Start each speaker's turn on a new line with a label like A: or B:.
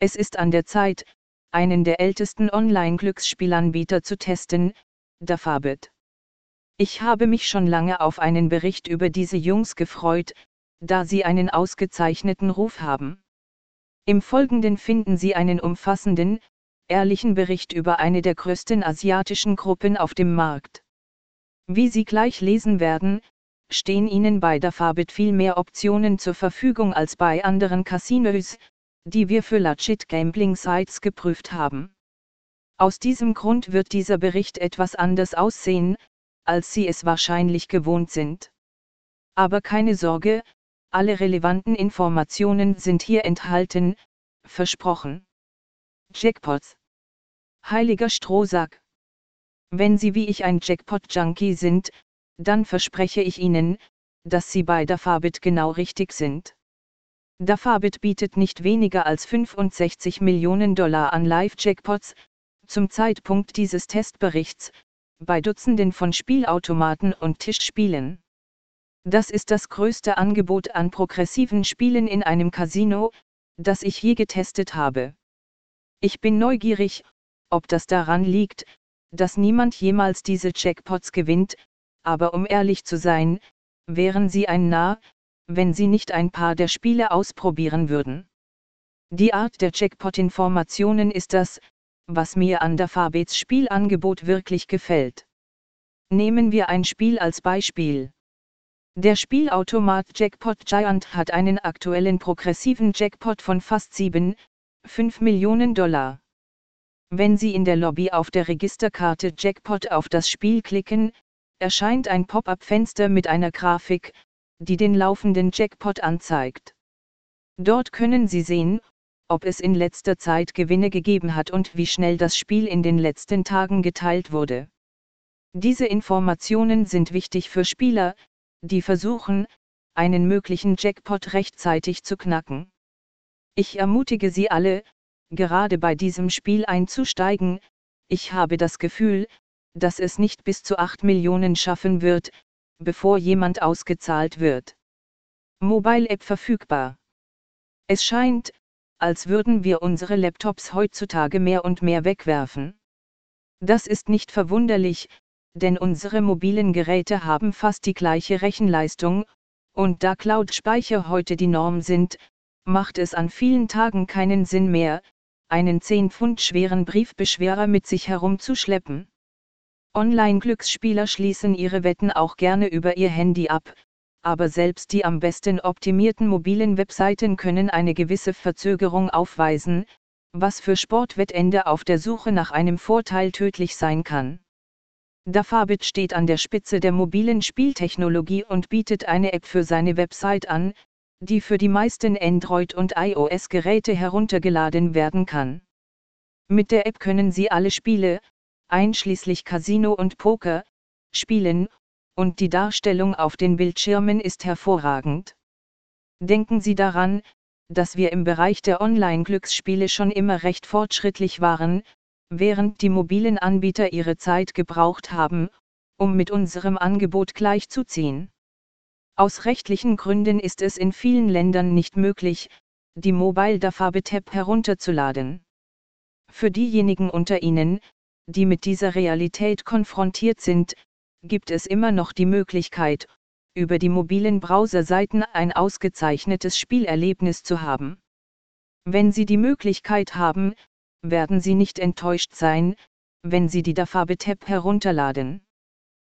A: Es ist an der Zeit, einen der ältesten Online-Glücksspielanbieter zu testen, Dafabit. Ich habe mich schon lange auf einen Bericht über diese Jungs gefreut, da sie einen ausgezeichneten Ruf haben. Im Folgenden finden Sie einen umfassenden, ehrlichen Bericht über eine der größten asiatischen Gruppen auf dem Markt. Wie Sie gleich lesen werden, stehen Ihnen bei Dafabit viel mehr Optionen zur Verfügung als bei anderen Casinos, die wir für Legit Gambling Sites geprüft haben. Aus diesem Grund wird dieser Bericht etwas anders aussehen, als Sie es wahrscheinlich gewohnt sind. Aber keine Sorge, alle relevanten Informationen sind hier enthalten, versprochen. Jackpots. Heiliger Strohsack. Wenn Sie wie ich ein Jackpot-Junkie sind, dann verspreche ich Ihnen, dass Sie bei Dafabit genau richtig sind. Dafabit bietet nicht weniger als 65 Millionen Dollar an Live-Jackpots, zum Zeitpunkt dieses Testberichts, bei Dutzenden von Spielautomaten und Tischspielen. Das ist das größte Angebot an progressiven Spielen in einem Casino, das ich je getestet habe. Ich bin neugierig, ob das daran liegt, dass niemand jemals diese Jackpots gewinnt, aber um ehrlich zu sein, wären sie ein Narr, wenn sie nicht ein paar der Spiele ausprobieren würden. Die Art der Jackpot-Informationen ist das, was mir an der Fabets Spielangebot wirklich gefällt. Nehmen wir ein Spiel als Beispiel. Der Spielautomat Jackpot Giant hat einen aktuellen progressiven Jackpot von fast 7, 5 Millionen Dollar. Wenn Sie in der Lobby auf der Registerkarte Jackpot auf das Spiel klicken, erscheint ein Pop-up-Fenster mit einer Grafik, die den laufenden Jackpot anzeigt. Dort können Sie sehen, ob es in letzter Zeit Gewinne gegeben hat und wie schnell das Spiel in den letzten Tagen geteilt wurde. Diese Informationen sind wichtig für Spieler, die versuchen, einen möglichen Jackpot rechtzeitig zu knacken. Ich ermutige Sie alle, gerade bei diesem Spiel einzusteigen, ich habe das Gefühl, dass es nicht bis zu 8 Millionen schaffen wird, bevor jemand ausgezahlt wird. Mobile App verfügbar. Es scheint, als würden wir unsere Laptops heutzutage mehr und mehr wegwerfen. Das ist nicht verwunderlich, denn unsere mobilen Geräte haben fast die gleiche Rechenleistung, und da Cloud-Speicher heute die Norm sind, macht es an vielen Tagen keinen Sinn mehr, einen 10 Pfund schweren Briefbeschwerer mit sich herumzuschleppen. Online-Glücksspieler schließen ihre Wetten auch gerne über ihr Handy ab, aber selbst die am besten optimierten mobilen Webseiten können eine gewisse Verzögerung aufweisen, was für Sportwettende auf der Suche nach einem Vorteil tödlich sein kann. Dafabit steht an der Spitze der mobilen Spieltechnologie und bietet eine App für seine Website an, die für die meisten Android- und iOS-Geräte heruntergeladen werden kann. Mit der App können Sie alle Spiele, einschließlich Casino und Poker, spielen und die Darstellung auf den Bildschirmen ist hervorragend. Denken Sie daran, dass wir im Bereich der Online-Glücksspiele schon immer recht fortschrittlich waren, während die mobilen Anbieter ihre Zeit gebraucht haben, um mit unserem Angebot gleichzuziehen. Aus rechtlichen Gründen ist es in vielen Ländern nicht möglich, die Mobile Dafabit App herunterzuladen. Für diejenigen unter Ihnen, die mit dieser Realität konfrontiert sind, gibt es immer noch die Möglichkeit, über die mobilen Browserseiten ein ausgezeichnetes Spielerlebnis zu haben. Wenn Sie die Möglichkeit haben, werden Sie nicht enttäuscht sein, wenn Sie die Dafabit App herunterladen.